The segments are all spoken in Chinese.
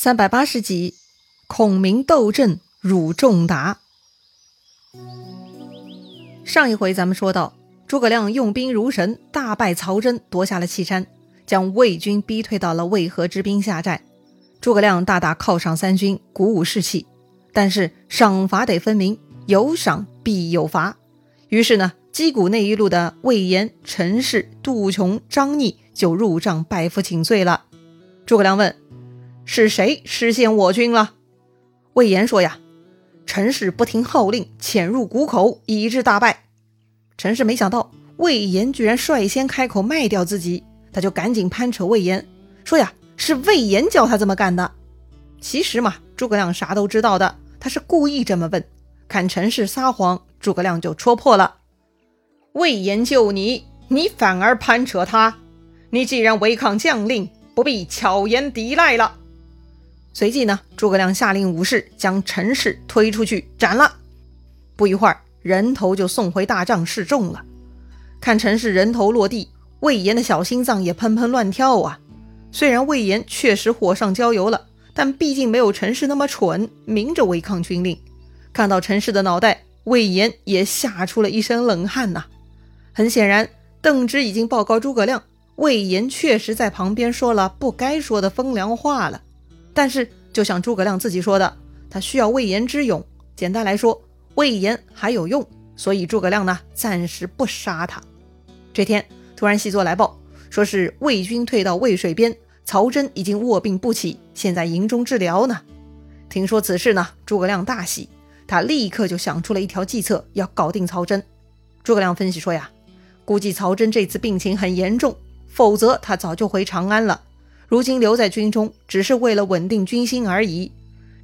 三百八十集，孔明斗阵汝仲达。上一回咱们说到，诸葛亮用兵如神，大败曹真，夺下了岐山，将魏军逼退到了渭河之滨下寨。诸葛亮大大犒赏三军，鼓舞士气。但是赏罚得分明，有赏必有罚。于是呢，击鼓那一路的魏延、陈氏、杜琼、张逆就入帐拜服请罪了。诸葛亮问。是谁失陷我军了？魏延说：“呀，陈氏不听号令，潜入谷口，以致大败。”陈氏没想到魏延居然率先开口卖掉自己，他就赶紧攀扯魏延，说：“呀，是魏延教他这么干的。”其实嘛，诸葛亮啥都知道的，他是故意这么问，看陈氏撒谎，诸葛亮就戳破了：“魏延救你，你反而攀扯他，你既然违抗将令，不必巧言抵赖了。”随即呢，诸葛亮下令武士将陈氏推出去斩了。不一会儿，人头就送回大帐示众了。看陈氏人头落地，魏延的小心脏也砰砰乱跳啊。虽然魏延确实火上浇油了，但毕竟没有陈氏那么蠢，明着违抗军令。看到陈氏的脑袋，魏延也吓出了一身冷汗呐。很显然，邓芝已经报告诸葛亮，魏延确实在旁边说了不该说的风凉话了。但是，就像诸葛亮自己说的，他需要魏延之勇。简单来说，魏延还有用，所以诸葛亮呢，暂时不杀他。这天突然细作来报，说是魏军退到渭水边，曹真已经卧病不起，现在营中治疗呢。听说此事呢，诸葛亮大喜，他立刻就想出了一条计策，要搞定曹真。诸葛亮分析说呀，估计曹真这次病情很严重，否则他早就回长安了。如今留在军中，只是为了稳定军心而已。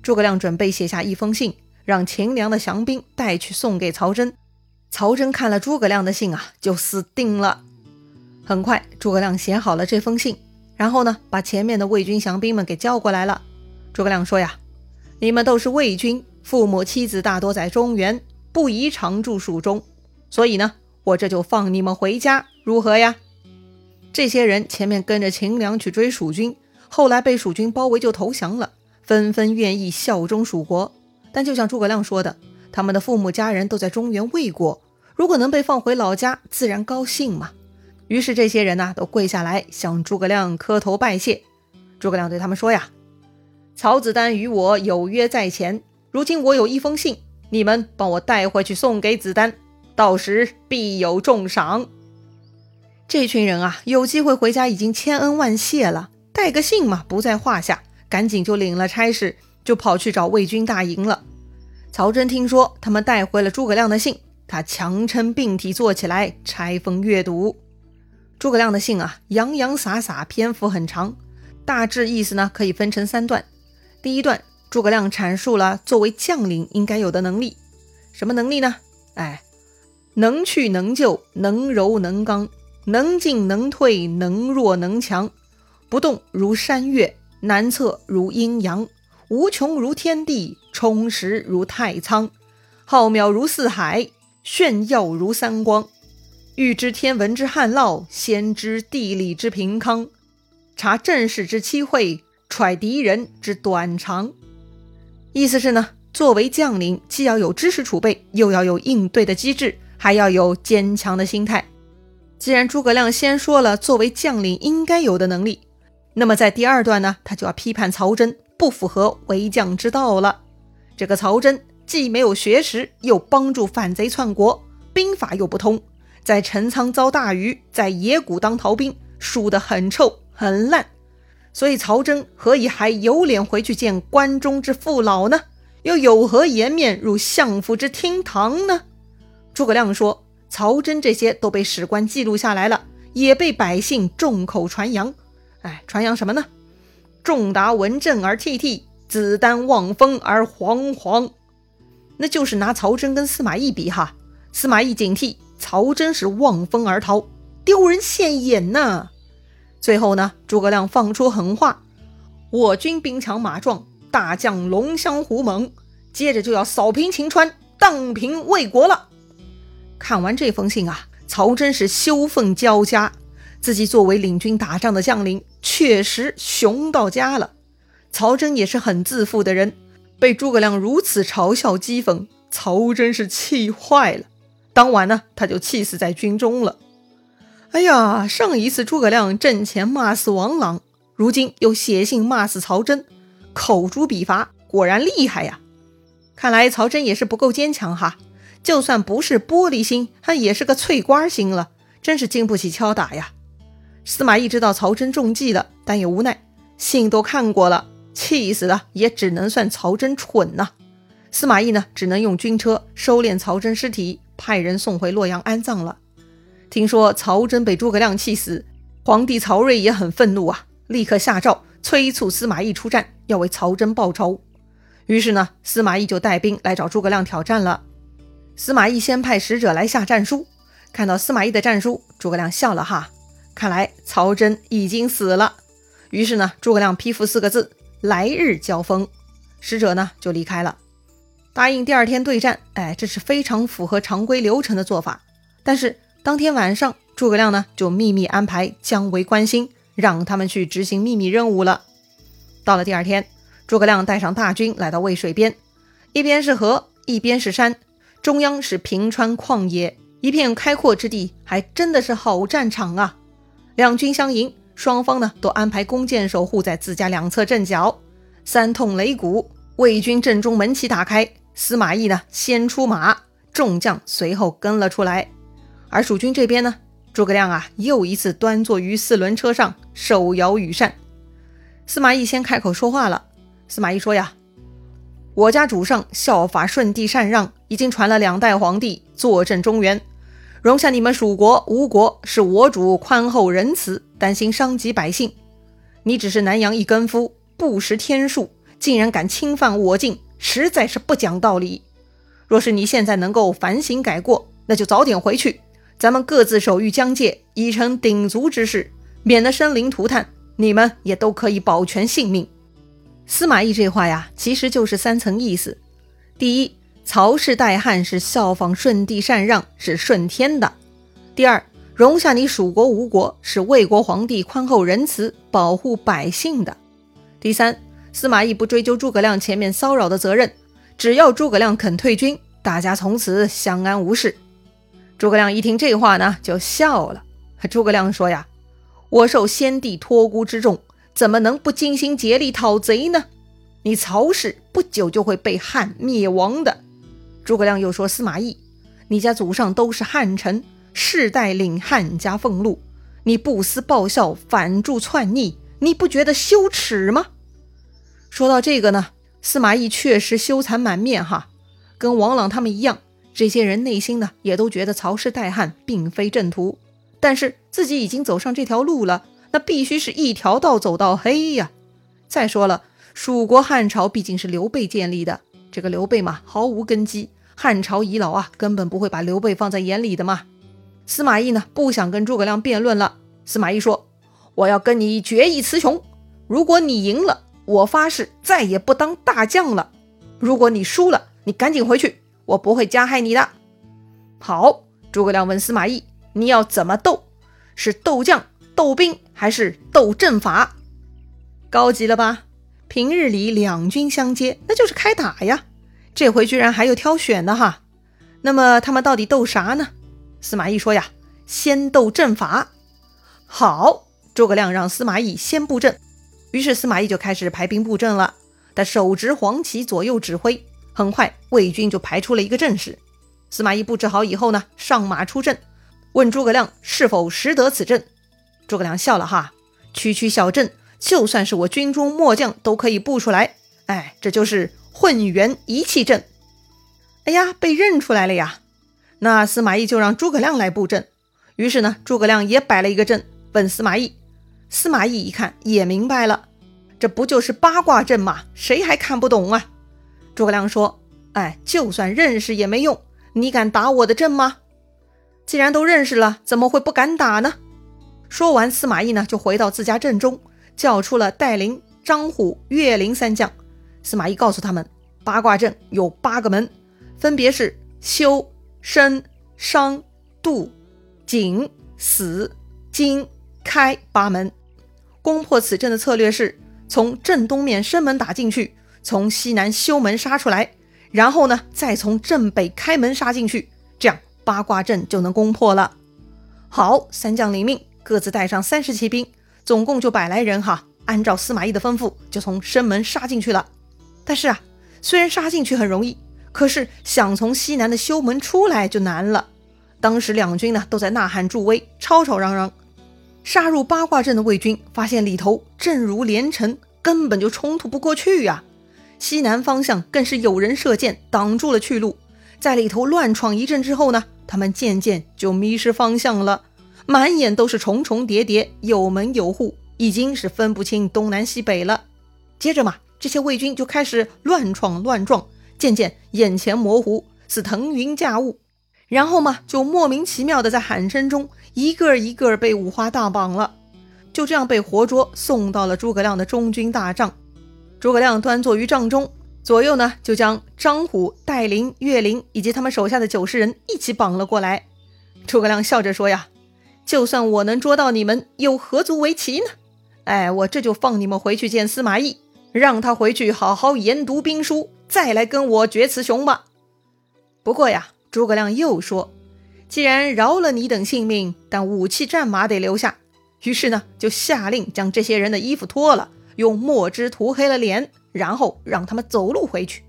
诸葛亮准备写下一封信，让秦良的降兵带去送给曹真。曹真看了诸葛亮的信啊，就死定了。很快，诸葛亮写好了这封信，然后呢，把前面的魏军降兵们给叫过来了。诸葛亮说呀：“你们都是魏军，父母妻子大多在中原，不宜常驻蜀中，所以呢，我这就放你们回家，如何呀？”这些人前面跟着秦良去追蜀军，后来被蜀军包围就投降了，纷纷愿意效忠蜀国。但就像诸葛亮说的，他们的父母家人都在中原魏国，如果能被放回老家，自然高兴嘛。于是这些人呢，都跪下来向诸葛亮磕头拜谢。诸葛亮对他们说呀：“曹子丹与我有约在前，如今我有一封信，你们帮我带回去送给子丹，到时必有重赏。”这群人啊，有机会回家已经千恩万谢了，带个信嘛不在话下，赶紧就领了差事，就跑去找魏军大营了。曹真听说他们带回了诸葛亮的信，他强撑病体坐起来拆封阅读。诸葛亮的信啊，洋洋洒洒，篇幅很长，大致意思呢可以分成三段。第一段，诸葛亮阐述了作为将领应该有的能力，什么能力呢？哎，能去能救，能柔能刚。能进能退，能弱能强，不动如山岳，难测如阴阳，无穷如天地，充实如太仓，浩渺如四海，炫耀如三光。欲知天文之旱涝，先知地理之平康，察阵势之机会，揣敌人之短长。意思是呢，作为将领，既要有知识储备，又要有应对的机智，还要有坚强的心态。既然诸葛亮先说了作为将领应该有的能力，那么在第二段呢，他就要批判曹真不符合为将之道了。这个曹真既没有学识，又帮助反贼篡国，兵法又不通，在陈仓遭大雨，在野谷当逃兵，输得很臭很烂。所以曹真何以还有脸回去见关中之父老呢？又有何颜面入相府之厅堂呢？诸葛亮说。曹真这些都被史官记录下来了，也被百姓众口传扬。哎，传扬什么呢？仲达闻震而涕涕，子丹望风而惶惶。那就是拿曹真跟司马懿比哈，司马懿警惕，曹真是望风而逃，丢人现眼呐。最后呢，诸葛亮放出狠话：我军兵强马壮，大将龙骧虎猛，接着就要扫平秦川，荡平魏国了。看完这封信啊，曹真是羞愤交加。自己作为领军打仗的将领，确实熊到家了。曹真也是很自负的人，被诸葛亮如此嘲笑讥讽，曹真是气坏了。当晚呢，他就气死在军中了。哎呀，上一次诸葛亮阵前骂死王朗，如今又写信骂死曹真，口诛笔伐，果然厉害呀！看来曹真也是不够坚强哈，就算不是玻璃心，他也是个脆瓜心了，真是经不起敲打呀。司马懿知道曹真中计了，但也无奈，信都看过了，气死了也只能算曹真蠢呐。司马懿呢，只能用军车收敛曹真尸体，派人送回洛阳安葬了。听说曹真被诸葛亮气死，皇帝曹睿也很愤怒啊，立刻下诏催促司马懿出战，要为曹真报仇。于是呢，司马懿就带兵来找诸葛亮挑战了。司马懿先派使者来下战书，看到司马懿的战书，诸葛亮笑了哈，看来曹真已经死了。于是呢，诸葛亮批复四个字：来日交锋。使者呢就离开了，答应第二天对战。哎，这是非常符合常规流程的做法。但是。当天晚上，诸葛亮呢就秘密安排姜维、关兴，让他们去执行秘密任务了。到了第二天，诸葛亮带上大军来到渭水边，一边是河，一边是山，中央是平川旷野，一片开阔之地，还真的是好战场啊！两军相迎，双方呢都安排弓箭手护在自家两侧阵脚，三通擂鼓，魏军阵中门旗打开，司马懿呢先出马，众将随后跟了出来。而蜀军这边呢，诸葛亮啊，又一次端坐于四轮车上，手摇羽扇。司马懿先开口说话了。司马懿说呀：“我家主上效法舜帝禅让，已经传了两代皇帝，坐镇中原，容下你们蜀国、吴国，是我主宽厚仁慈，担心伤及百姓。你只是南阳一根夫，不识天数，竟然敢侵犯我境，实在是不讲道理。若是你现在能够反省改过，那就早点回去。”咱们各自守御疆界，已成鼎足之势，免得生灵涂炭，你们也都可以保全性命。司马懿这话呀，其实就是三层意思：第一，曹氏代汉是效仿舜帝禅让，是顺天的；第二，容下你蜀国、吴国是魏国皇帝宽厚仁慈，保护百姓的；第三，司马懿不追究诸葛亮前面骚扰的责任，只要诸葛亮肯退军，大家从此相安无事。诸葛亮一听这话呢，就笑了。诸葛亮说：“呀，我受先帝托孤之重，怎么能不尽心竭力讨贼呢？你曹氏不久就会被汉灭亡的。”诸葛亮又说：“司马懿，你家祖上都是汉臣，世代领汉家俸禄，你不思报效，反助篡逆，你不觉得羞耻吗？”说到这个呢，司马懿确实羞惭满面哈，跟王朗他们一样。这些人内心呢，也都觉得曹氏代汉并非正途，但是自己已经走上这条路了，那必须是一条道走到黑呀。再说了，蜀国汉朝毕竟是刘备建立的，这个刘备嘛，毫无根基，汉朝遗老啊，根本不会把刘备放在眼里的嘛。司马懿呢，不想跟诸葛亮辩论了。司马懿说：“我要跟你决一雌雄，如果你赢了，我发誓再也不当大将了；如果你输了，你赶紧回去。”我不会加害你的。好，诸葛亮问司马懿：“你要怎么斗？是斗将、斗兵，还是斗阵法？高级了吧？平日里两军相接，那就是开打呀。这回居然还有挑选的哈。那么他们到底斗啥呢？”司马懿说：“呀，先斗阵法。”好，诸葛亮让司马懿先布阵。于是司马懿就开始排兵布阵了。他手执黄旗，左右指挥。很快，魏军就排出了一个阵势。司马懿布置好以后呢，上马出阵，问诸葛亮是否识得此阵。诸葛亮笑了哈，区区小阵，就算是我军中末将都可以布出来。哎，这就是混元一气阵。哎呀，被认出来了呀！那司马懿就让诸葛亮来布阵。于是呢，诸葛亮也摆了一个阵，问司马懿。司马懿一看也明白了，这不就是八卦阵吗？谁还看不懂啊？诸葛亮说：“哎，就算认识也没用，你敢打我的阵吗？既然都认识了，怎么会不敢打呢？”说完，司马懿呢就回到自家阵中，叫出了戴陵、张虎、岳灵三将。司马懿告诉他们，八卦阵有八个门，分别是修、身、伤、度、景、死、惊、开八门。攻破此阵的策略是。从正东面生门打进去，从西南修门杀出来，然后呢，再从正北开门杀进去，这样八卦阵就能攻破了。好，三将领命，各自带上三十骑兵，总共就百来人哈。按照司马懿的吩咐，就从生门杀进去了。但是啊，虽然杀进去很容易，可是想从西南的修门出来就难了。当时两军呢都在呐喊助威，吵吵嚷嚷。杀入八卦阵的魏军发现里头阵如连城，根本就冲突不过去呀。西南方向更是有人射箭挡住了去路，在里头乱闯一阵之后呢，他们渐渐就迷失方向了，满眼都是重重叠叠，有门有户。已经是分不清东南西北了。接着嘛，这些魏军就开始乱闯乱撞，渐渐眼前模糊，似腾云驾雾。然后嘛，就莫名其妙的在喊声中，一个一个被五花大绑了，就这样被活捉送到了诸葛亮的中军大帐。诸葛亮端坐于帐中，左右呢就将张虎、戴麟、岳灵以及他们手下的九十人一起绑了过来。诸葛亮笑着说：“呀，就算我能捉到你们，又何足为奇呢？”哎，我这就放你们回去见司马懿，让他回去好好研读兵书，再来跟我决雌雄吧。不过呀，诸葛亮又说，既然饶了你等性命，但武器战马得留下。于是呢，就下令将这些人的衣服脱了，用墨汁涂黑了脸，然后让他们走路回去。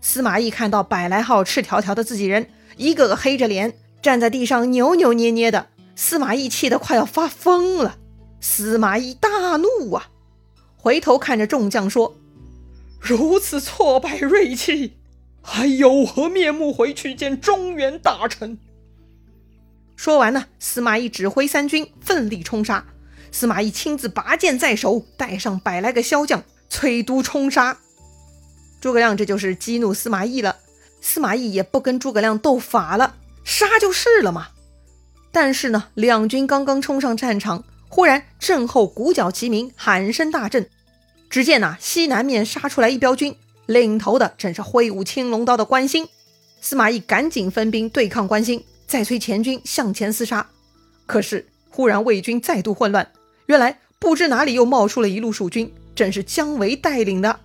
司马懿看到百来号赤条条的自己人，一个个黑着脸站在地上扭扭捏捏的，司马懿气得快要发疯了。司马懿大怒啊，回头看着众将说：“如此挫败锐气，还有何面目回去见中原大臣？”说完呢，司马懿指挥三军奋力冲杀。司马懿亲自拔剑在手，带上百来个骁将，催督冲杀。诸葛亮这就是激怒司马懿了，司马懿也不跟诸葛亮斗法了，杀就是了嘛。但是呢，两军刚刚冲上战场。忽然，阵后鼓角齐鸣，喊声大震。只见呐，西南面杀出来一彪军，领头的正是挥舞青龙刀的关兴。司马懿赶紧分兵对抗关兴，再催前军向前厮杀。可是，忽然魏军再度混乱。原来，不知哪里又冒出了一路蜀军，正是姜维带领的。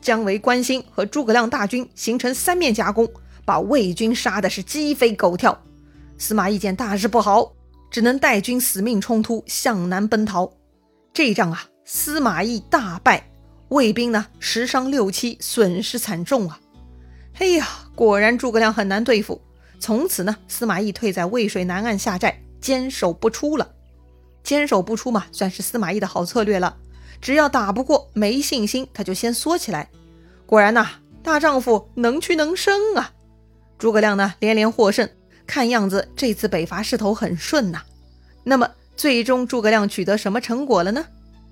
姜维、关兴和诸葛亮大军形成三面夹攻，把魏军杀的是鸡飞狗跳。司马懿见大事不好。只能带军死命冲突，向南奔逃。这一仗啊，司马懿大败，魏兵呢十伤六七，损失惨重啊！哎呀，果然诸葛亮很难对付。从此呢，司马懿退在渭水南岸下寨，坚守不出了。坚守不出嘛，算是司马懿的好策略了。只要打不过，没信心，他就先缩起来。果然呐，大丈夫能屈能伸啊！诸葛亮呢，连连获胜。看样子这次北伐势头很顺呐，那么最终诸葛亮取得什么成果了呢？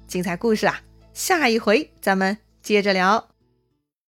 精彩故事啊，下一回咱们接着聊。